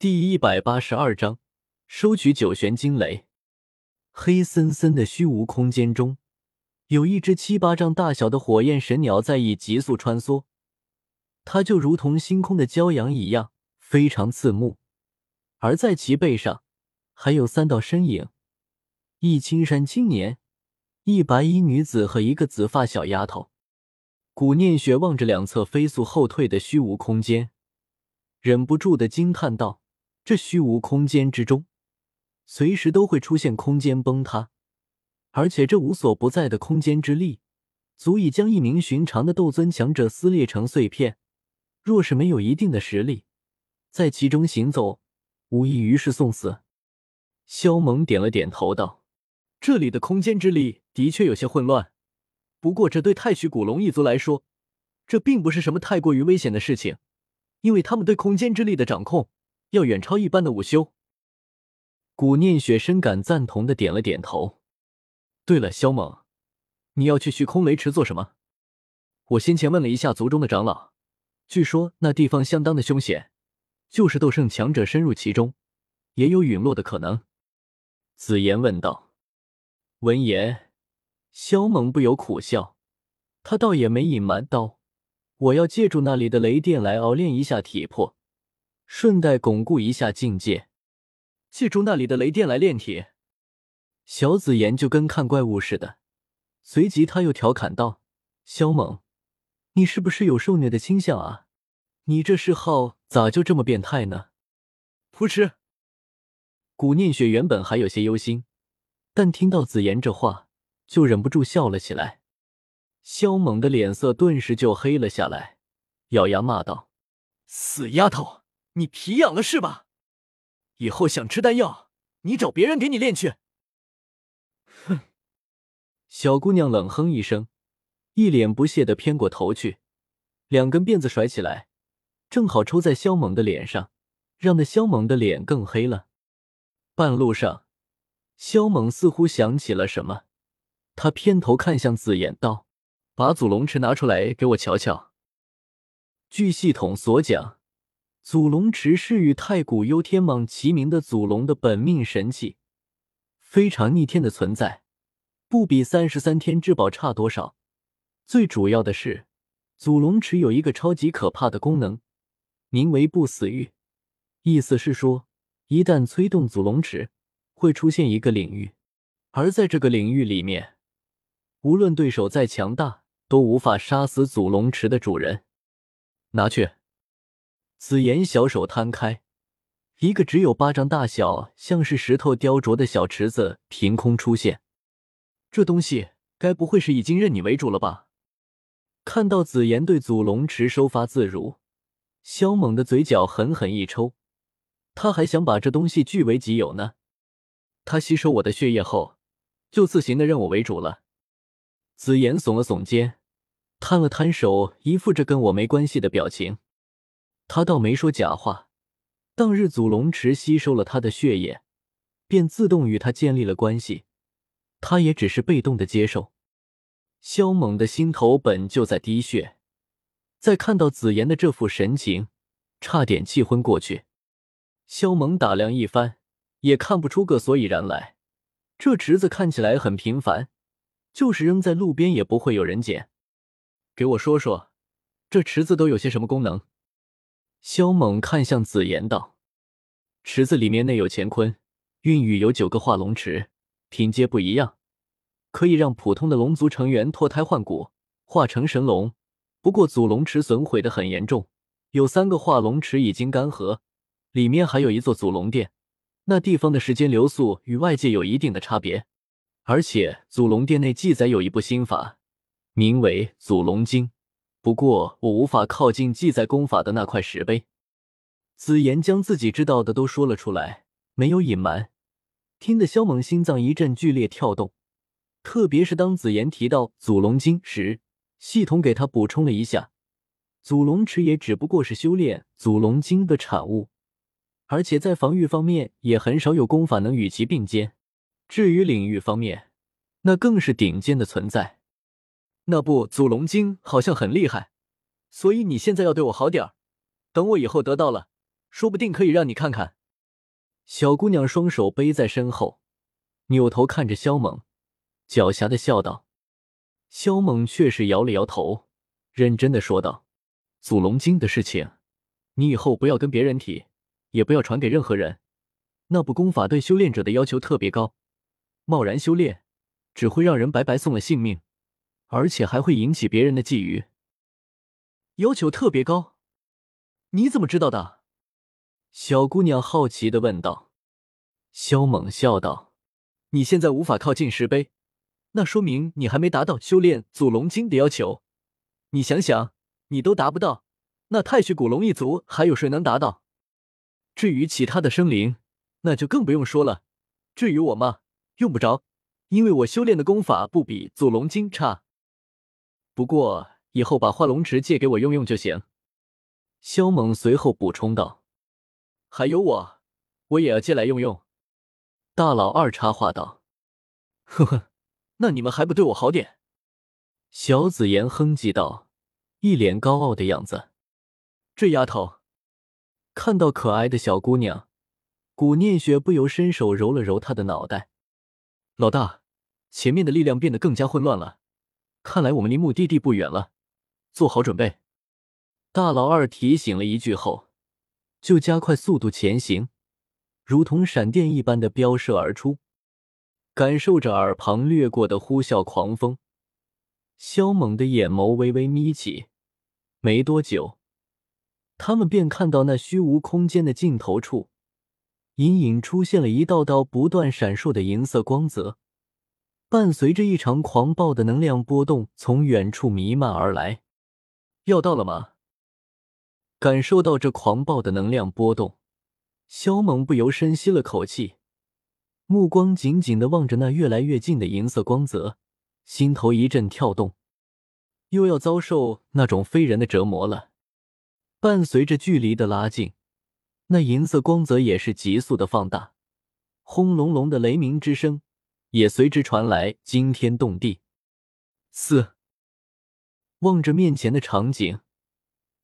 第一百八十二章，收取九玄惊雷。黑森森的虚无空间中，有一只七八丈大小的火焰神鸟在以急速穿梭，它就如同星空的骄阳一样，非常刺目。而在其背上，还有三道身影：一青山青年，一白衣女子和一个紫发小丫头。古念雪望着两侧飞速后退的虚无空间，忍不住的惊叹道。这虚无空间之中，随时都会出现空间崩塌，而且这无所不在的空间之力，足以将一名寻常的斗尊强者撕裂成碎片。若是没有一定的实力，在其中行走，无异于是送死。萧猛点了点头，道：“这里的空间之力的确有些混乱，不过这对太虚古龙一族来说，这并不是什么太过于危险的事情，因为他们对空间之力的掌控。”要远超一般的午休。古念雪深感赞同的点了点头。对了，萧猛，你要去虚空雷池做什么？我先前问了一下族中的长老，据说那地方相当的凶险，就是斗圣强者深入其中，也有陨落的可能。紫妍问道。闻言，萧猛不由苦笑，他倒也没隐瞒道：“我要借助那里的雷电来熬炼一下体魄。”顺带巩固一下境界，借助那里的雷电来炼体。小紫妍就跟看怪物似的，随即他又调侃道：“萧猛，你是不是有受虐的倾向啊？你这嗜好咋就这么变态呢？”噗嗤。古念雪原本还有些忧心，但听到紫妍这话，就忍不住笑了起来。萧猛的脸色顿时就黑了下来，咬牙骂道：“死丫头！”你皮痒了是吧？以后想吃丹药，你找别人给你炼去。哼！小姑娘冷哼一声，一脸不屑的偏过头去，两根辫子甩起来，正好抽在萧猛的脸上，让那萧猛的脸更黑了。半路上，萧猛似乎想起了什么，他偏头看向紫妍道：“把祖龙池拿出来给我瞧瞧。”据系统所讲。祖龙池是与太古幽天蟒齐名的祖龙的本命神器，非常逆天的存在，不比三十三天至宝差多少。最主要的是，祖龙池有一个超级可怕的功能，名为不死域。意思是说，一旦催动祖龙池，会出现一个领域，而在这个领域里面，无论对手再强大，都无法杀死祖龙池的主人。拿去。紫妍小手摊开，一个只有巴掌大小、像是石头雕琢的小池子凭空出现。这东西该不会是已经认你为主了吧？看到紫妍对祖龙池收发自如，萧猛的嘴角狠狠一抽。他还想把这东西据为己有呢。他吸收我的血液后，就自行的认我为主了。紫妍耸了耸肩，摊了摊手，一副这跟我没关系的表情。他倒没说假话，当日祖龙池吸收了他的血液，便自动与他建立了关系，他也只是被动的接受。萧猛的心头本就在滴血，再看到紫妍的这副神情，差点气昏过去。萧猛打量一番，也看不出个所以然来。这池子看起来很平凡，就是扔在路边也不会有人捡。给我说说，这池子都有些什么功能？萧猛看向紫妍道：“池子里面内有乾坤，孕育有九个化龙池，品阶不一样，可以让普通的龙族成员脱胎换骨，化成神龙。不过祖龙池损毁的很严重，有三个化龙池已经干涸，里面还有一座祖龙殿，那地方的时间流速与外界有一定的差别。而且祖龙殿内记载有一部心法，名为《祖龙经》。”不过我无法靠近记载功法的那块石碑。紫妍将自己知道的都说了出来，没有隐瞒，听得萧猛心脏一阵剧烈跳动。特别是当紫妍提到祖龙经时，系统给他补充了一下，祖龙池也只不过是修炼祖龙经的产物，而且在防御方面也很少有功法能与其并肩。至于领域方面，那更是顶尖的存在。那部祖龙经好像很厉害，所以你现在要对我好点儿。等我以后得到了，说不定可以让你看看。小姑娘双手背在身后，扭头看着萧猛，狡黠的笑道。萧猛却是摇了摇头，认真的说道：“祖龙经的事情，你以后不要跟别人提，也不要传给任何人。那部功法对修炼者的要求特别高，贸然修炼只会让人白白送了性命，而且还会引起别人的觊觎。要求特别高，你怎么知道的？”小姑娘好奇的问道。萧猛笑道：“你现在无法靠近石碑。”那说明你还没达到修炼祖龙经的要求。你想想，你都达不到，那太虚古龙一族还有谁能达到？至于其他的生灵，那就更不用说了。至于我嘛，用不着，因为我修炼的功法不比祖龙经差。不过以后把化龙池借给我用用就行。萧猛随后补充道：“还有我，我也要借来用用。”大老二插话道：“呵呵。”那你们还不对我好点？小紫妍哼唧道，一脸高傲的样子。这丫头看到可爱的小姑娘，古念雪不由伸手揉了揉她的脑袋。老大，前面的力量变得更加混乱了，看来我们离目的地不远了，做好准备。大老二提醒了一句后，就加快速度前行，如同闪电一般的飙射而出。感受着耳旁掠过的呼啸狂风，萧猛的眼眸微微眯起。没多久，他们便看到那虚无空间的尽头处，隐隐出现了一道道不断闪烁的银色光泽，伴随着一场狂暴的能量波动从远处弥漫而来。要到了吗？感受到这狂暴的能量波动，萧猛不由深吸了口气。目光紧紧的望着那越来越近的银色光泽，心头一阵跳动，又要遭受那种非人的折磨了。伴随着距离的拉近，那银色光泽也是急速的放大，轰隆隆的雷鸣之声也随之传来，惊天动地。四望着面前的场景，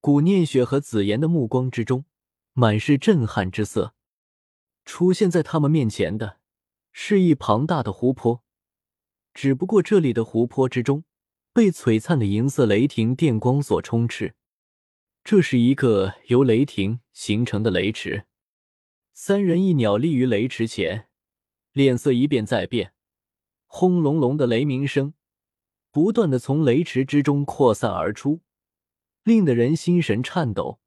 古念雪和紫妍的目光之中满是震撼之色。出现在他们面前的。是一庞大的湖泊，只不过这里的湖泊之中被璀璨的银色雷霆电光所充斥。这是一个由雷霆形成的雷池，三人一鸟立于雷池前，脸色一变再变，轰隆隆的雷鸣声不断的从雷池之中扩散而出，令得人心神颤抖，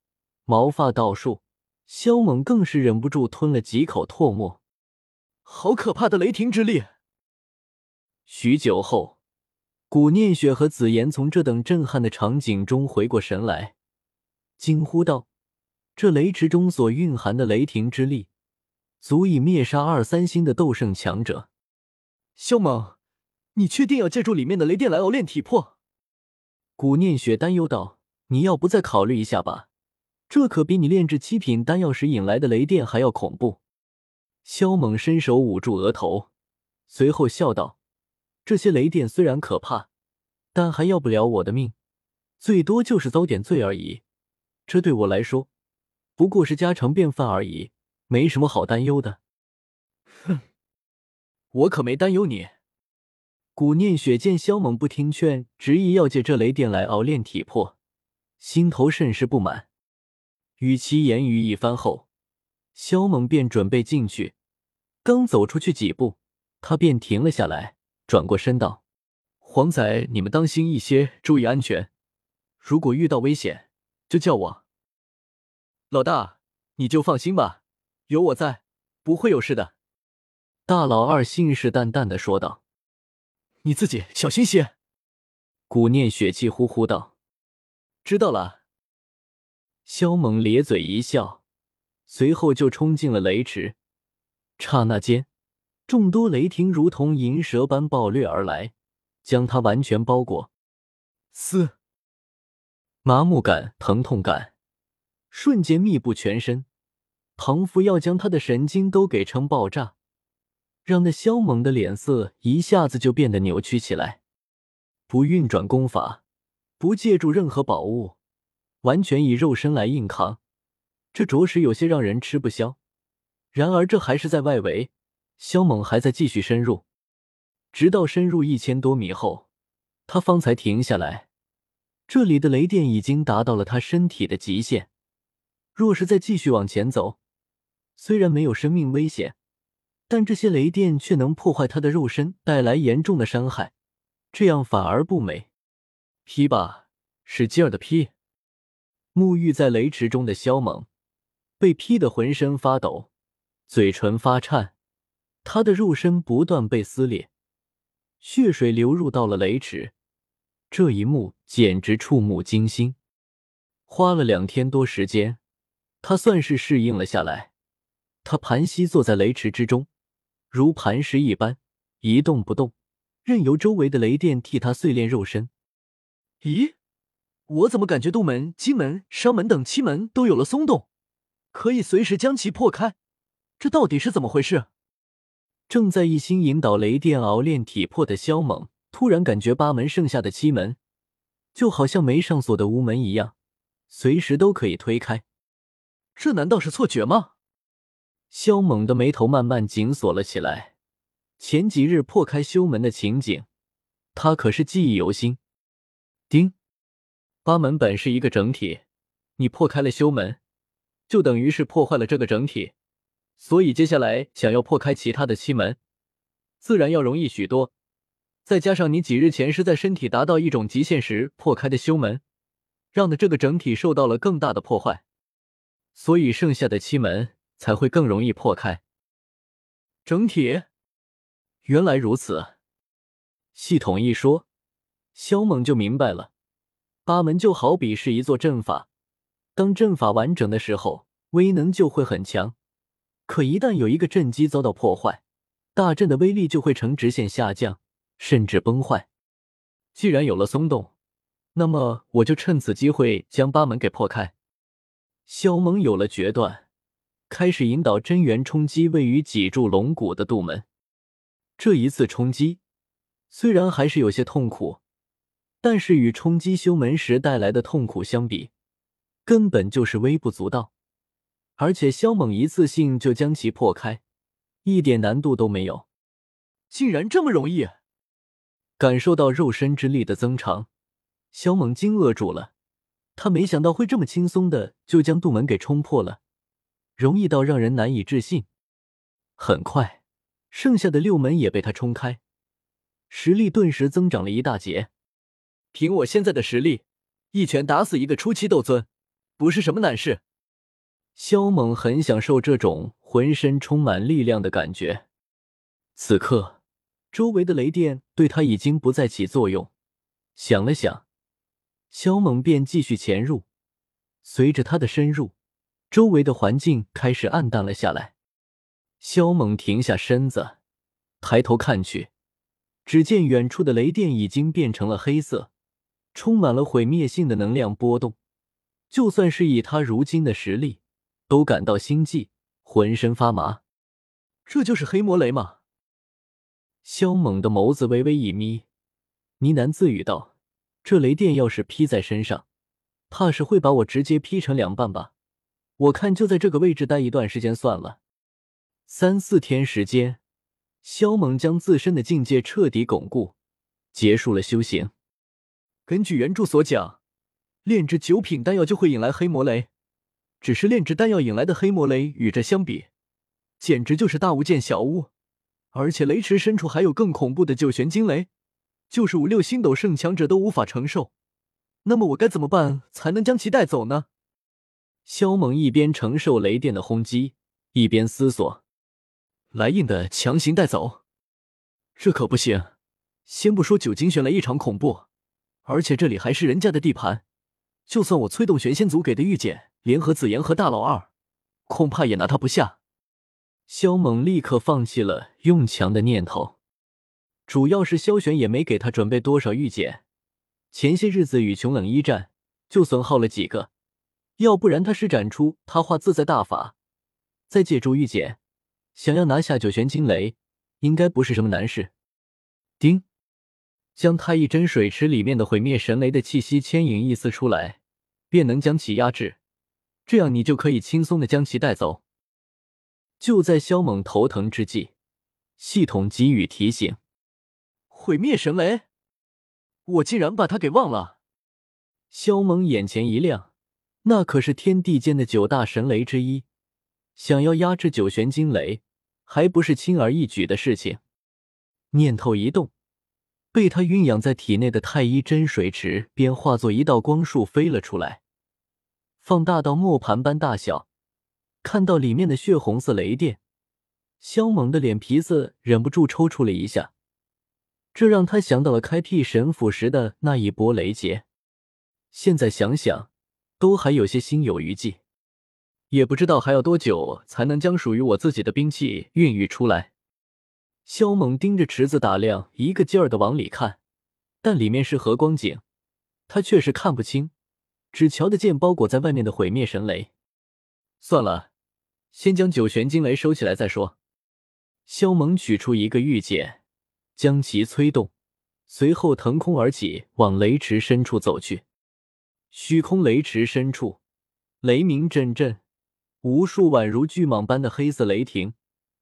毛发倒竖。萧猛更是忍不住吞了几口唾沫。好可怕的雷霆之力！许久后，古念雪和紫妍从这等震撼的场景中回过神来，惊呼道：“这雷池中所蕴含的雷霆之力，足以灭杀二三星的斗圣强者。”萧猛，你确定要借助里面的雷电来熬炼体魄？古念雪担忧道：“你要不再考虑一下吧？这可比你炼制七品丹药时引来的雷电还要恐怖。”萧猛伸手捂住额头，随后笑道：“这些雷电虽然可怕，但还要不了我的命，最多就是遭点罪而已。这对我来说，不过是家常便饭而已，没什么好担忧的。”哼，我可没担忧你。古念雪见萧猛不听劝，执意要借这雷电来熬炼体魄，心头甚是不满。与其言语一番后，萧猛便准备进去。刚走出去几步，他便停了下来，转过身道：“黄仔，你们当心一些，注意安全。如果遇到危险，就叫我。老大，你就放心吧，有我在，不会有事的。”大老二信誓旦旦的说道：“你自己小心些。”古念雪气呼呼道：“知道了。”萧猛咧嘴一笑，随后就冲进了雷池。刹那间，众多雷霆如同银蛇般暴掠而来，将他完全包裹。嘶！麻木感、疼痛感瞬间密布全身，仿佛要将他的神经都给撑爆炸，让那萧猛的脸色一下子就变得扭曲起来。不运转功法，不借助任何宝物，完全以肉身来硬扛。这着实有些让人吃不消。然而这还是在外围，萧猛还在继续深入，直到深入一千多米后，他方才停下来。这里的雷电已经达到了他身体的极限，若是再继续往前走，虽然没有生命危险，但这些雷电却能破坏他的肉身，带来严重的伤害，这样反而不美。劈吧，使劲儿的劈！沐浴在雷池中的萧猛被劈得浑身发抖，嘴唇发颤，他的肉身不断被撕裂，血水流入到了雷池。这一幕简直触目惊心。花了两天多时间，他算是适应了下来。他盘膝坐在雷池之中，如磐石一般一动不动，任由周围的雷电替他碎炼肉身。咦，我怎么感觉洞门、金门、商门等七门都有了松动，可以随时将其破开？这到底是怎么回事？正在一心引导雷电熬炼体魄的萧猛。突然感觉八门剩下的七门，就好像没上锁的屋门一样，随时都可以推开。这难道是错觉吗？萧猛的眉头慢慢紧锁了起来。前几日破开修门的情景，他可是记忆犹新。丁，八门本是一个整体，你破开了修门，就等于是破坏了这个整体，所以接下来想要破开其他的七门，自然要容易许多。再加上你几日前是在身体达到一种极限时破开的修门，让的这个整体受到了更大的破坏，所以剩下的七门才会更容易破开。整体，原来如此。系统一说，萧猛就明白了。八门就好比是一座阵法，当阵法完整的时候，威能就会很强。可一旦有一个阵基遭到破坏，大阵的威力就会呈直线下降。甚至崩坏。既然有了松动，那么我就趁此机会将八门给破开。萧猛有了决断，开始引导真元冲击位于脊柱龙骨的肚门。这一次冲击虽然还是有些痛苦，但是与冲击修门时带来的痛苦相比，根本就是微不足道。而且萧猛一次性就将其破开，一点难度都没有。竟然这么容易！感受到肉身之力的增长，萧猛惊愕住了。他没想到会这么轻松的就将杜门给冲破了，容易到让人难以置信。很快，剩下的六门也被他冲开，实力顿时增长了一大截。凭我现在的实力，一拳打死一个初期斗尊，不是什么难事。萧猛很享受这种浑身充满力量的感觉。此刻。周围的雷电对他已经不再起作用。想了想，萧猛便继续潜入。随着他的深入，周围的环境开始暗淡了下来。萧猛停下身子，抬头看去，只见远处的雷电已经变成了黑色，充满了毁灭性的能量波动。就算是以他如今的实力，都感到心悸，浑身发麻。这就是黑魔雷吗？萧猛的眸子微微一眯，呢喃自语道：“这雷电要是劈在身上，怕是会把我直接劈成两半吧。我看就在这个位置待一段时间算了。”三四天时间，萧猛将自身的境界彻底巩固，结束了修行。根据原著所讲，炼制九品丹药就会引来黑魔雷，只是炼制丹药引来的黑魔雷与这相比，简直就是大巫见小巫。而且雷池深处还有更恐怖的九玄惊雷，就是五六星斗圣强者都无法承受。那么我该怎么办才能将其带走呢？萧猛一边承受雷电的轰击，一边思索：来硬的强行带走，这可不行。先不说九金玄雷异常恐怖，而且这里还是人家的地盘，就算我催动玄仙族给的玉简，联合紫妍和大老二，恐怕也拿他不下。萧猛立刻放弃了用强的念头，主要是萧玄也没给他准备多少玉简，前些日子与琼冷一战就损耗了几个，要不然他施展出他化自在大法，再借助玉简，想要拿下九玄惊雷，应该不是什么难事。丁，将太一真水池里面的毁灭神雷的气息牵引一丝出来，便能将其压制。这样你就可以轻松的将其带走。就在萧猛头疼之际，系统给予提醒：毁灭神雷，我竟然把他给忘了。萧猛眼前一亮，那可是天地间的九大神雷之一，想要压制九玄惊雷，还不是轻而易举的事情。念头一动。被他蕴养在体内的太一真水池便化作一道光束飞了出来，放大到磨盘般大小。看到里面的血红色雷电，萧猛的脸皮子忍不住抽搐了一下，这让他想到了开辟神府时的那一波雷劫。现在想想，都还有些心有余悸。也不知道还要多久才能将属于我自己的兵器孕育出来。萧猛盯着池子打量，一个劲儿的往里看，但里面是何光景，他却是看不清，只瞧得见包裹在外面的毁灭神雷。算了，先将九玄惊雷收起来再说。萧猛取出一个玉简，将其催动，随后腾空而起，往雷池深处走去。虚空雷池深处，雷鸣阵阵，无数宛如巨蟒般的黑色雷霆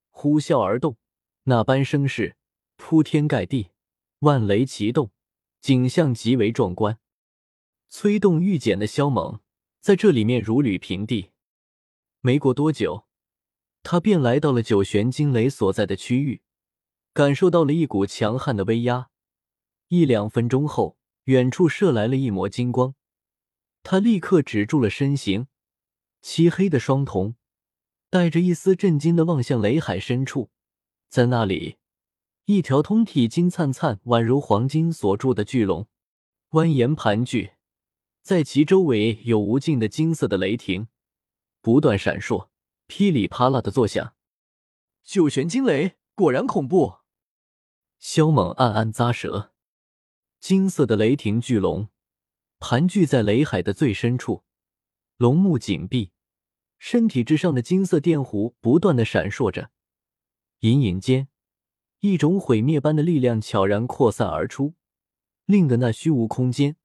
呼啸而动。那般声势铺天盖地，万雷齐动，景象极为壮观。催动玉简的萧猛在这里面如履平地。没过多久，他便来到了九玄惊雷所在的区域，感受到了一股强悍的威压。一两分钟后，远处射来了一抹金光，他立刻止住了身形，漆黑的双瞳带着一丝震惊的望向雷海深处。在那里，一条通体金灿灿、宛如黄金所铸的巨龙蜿蜒盘踞，在其周围有无尽的金色的雷霆不断闪烁，噼里啪啦的作响。九玄惊雷果然恐怖，萧猛暗暗咂舌。金色的雷霆巨龙盘踞在雷海的最深处，龙目紧闭，身体之上的金色电弧不断的闪烁着。隐隐间，一种毁灭般的力量悄然扩散而出，令得那虚无空间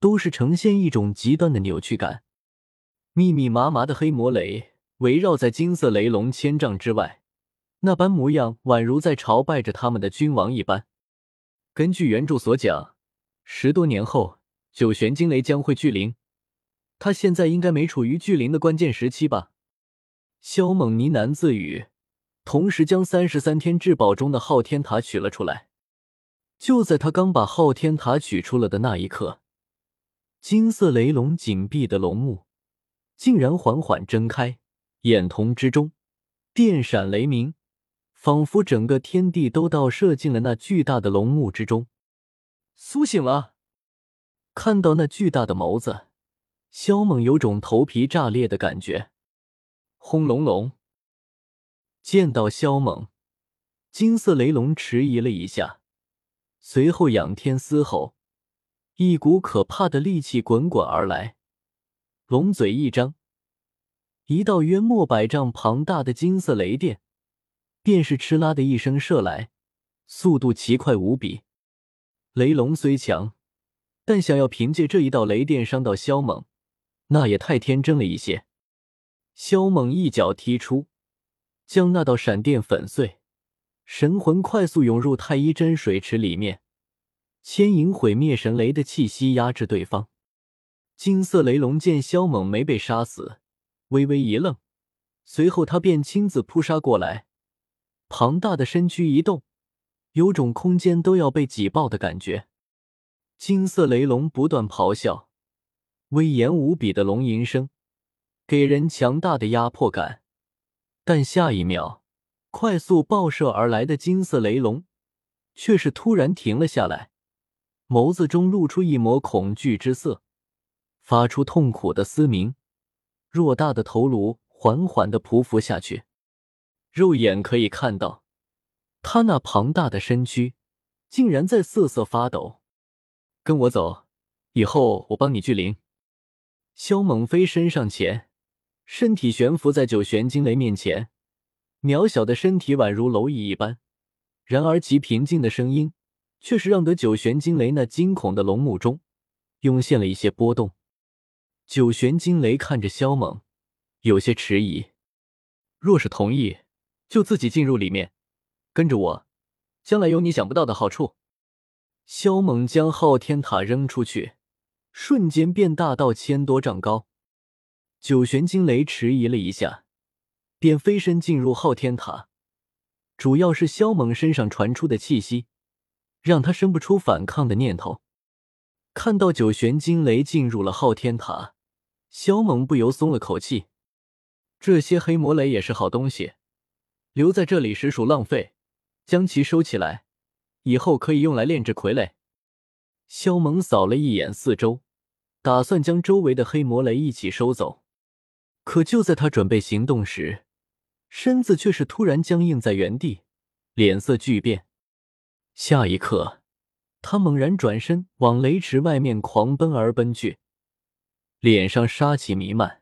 都是呈现一种极端的扭曲感。密密麻麻的黑魔雷围绕在金色雷龙千丈之外，那般模样宛如在朝拜着他们的君王一般。根据原著所讲，十多年后九玄惊雷将会聚灵，他现在应该没处于聚灵的关键时期吧？萧猛呢喃自语。同时，将三十三天至宝中的昊天塔取了出来。就在他刚把昊天塔取出了的那一刻，金色雷龙紧闭的龙目竟然缓缓睁开，眼瞳之中电闪雷鸣，仿佛整个天地都倒射进了那巨大的龙目之中。苏醒了，看到那巨大的眸子，萧猛有种头皮炸裂的感觉。轰隆隆。见到萧猛，金色雷龙迟疑了一下，随后仰天嘶吼，一股可怕的戾气滚滚而来。龙嘴一张，一道约莫百丈庞大的金色雷电，便是哧啦的一声射来，速度奇快无比。雷龙虽强，但想要凭借这一道雷电伤到萧猛，那也太天真了一些。萧猛一脚踢出。将那道闪电粉碎，神魂快速涌入太一真水池里面，牵引毁灭神雷的气息压制对方。金色雷龙见萧猛没被杀死，微微一愣，随后他便亲自扑杀过来，庞大的身躯一动，有种空间都要被挤爆的感觉。金色雷龙不断咆哮，威严无比的龙吟声，给人强大的压迫感。但下一秒，快速爆射而来的金色雷龙却是突然停了下来，眸子中露出一抹恐惧之色，发出痛苦的嘶鸣。偌大的头颅缓缓的匍匐下去，肉眼可以看到，他那庞大的身躯竟然在瑟瑟发抖。跟我走，以后我帮你聚灵。萧猛飞身上前。身体悬浮在九玄惊雷面前，渺小的身体宛如蝼蚁一般。然而其平静的声音，却是让得九玄惊雷那惊恐的龙目中涌现了一些波动。九玄惊雷看着萧猛，有些迟疑。若是同意，就自己进入里面，跟着我，将来有你想不到的好处。萧猛将昊天塔扔出去，瞬间变大到千多丈高。九玄惊雷迟疑了一下，便飞身进入昊天塔。主要是萧猛身上传出的气息，让他生不出反抗的念头。看到九玄惊雷进入了昊天塔，萧猛不由松了口气。这些黑魔雷也是好东西，留在这里实属浪费，将其收起来。以后可以用来炼制傀儡。萧猛扫了一眼四周，打算将周围的黑魔雷一起收走。可就在他准备行动时，身子却是突然僵硬在原地，脸色巨变。下一刻，他猛然转身往雷池外面狂奔而奔去，脸上杀气弥漫。